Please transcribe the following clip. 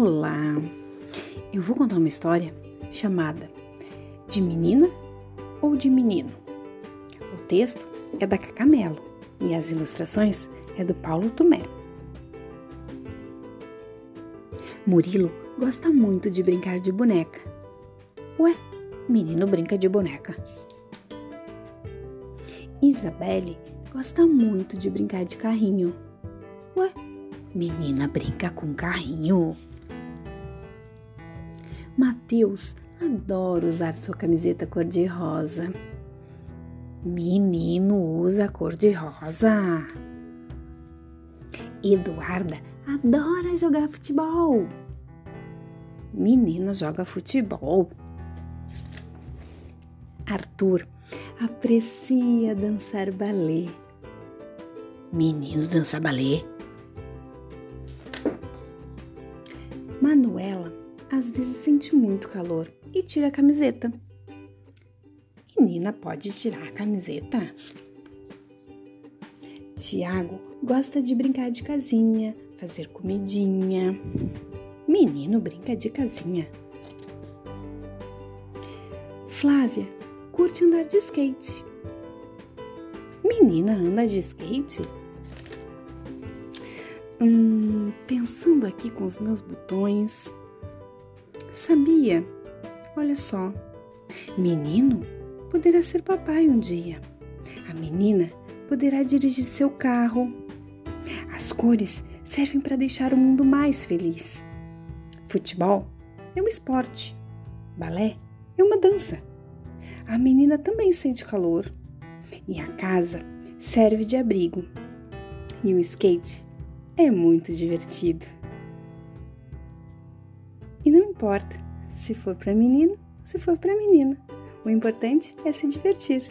Olá! Eu vou contar uma história chamada De Menina ou de Menino. O texto é da Cacamelo e as ilustrações é do Paulo Tomé. Murilo gosta muito de brincar de boneca. Ué, menino brinca de boneca. Isabelle gosta muito de brincar de carrinho. Ué, menina brinca com carrinho. Mateus adora usar sua camiseta cor-de-rosa. Menino usa cor-de-rosa. Eduarda adora jogar futebol. Menina joga futebol. Arthur aprecia dançar balé. Menino dança balé. Manuela às vezes sente muito calor e tira a camiseta. Menina pode tirar a camiseta? Tiago gosta de brincar de casinha, fazer comidinha. Menino brinca de casinha. Flávia curte andar de skate. Menina anda de skate? Hum, pensando aqui com os meus botões. Sabia? Olha só. Menino poderá ser papai um dia. A menina poderá dirigir seu carro. As cores servem para deixar o mundo mais feliz. Futebol é um esporte. Balé é uma dança. A menina também sente calor. E a casa serve de abrigo. E o skate é muito divertido. Importa se for para menino, se for para menina. O importante é se divertir.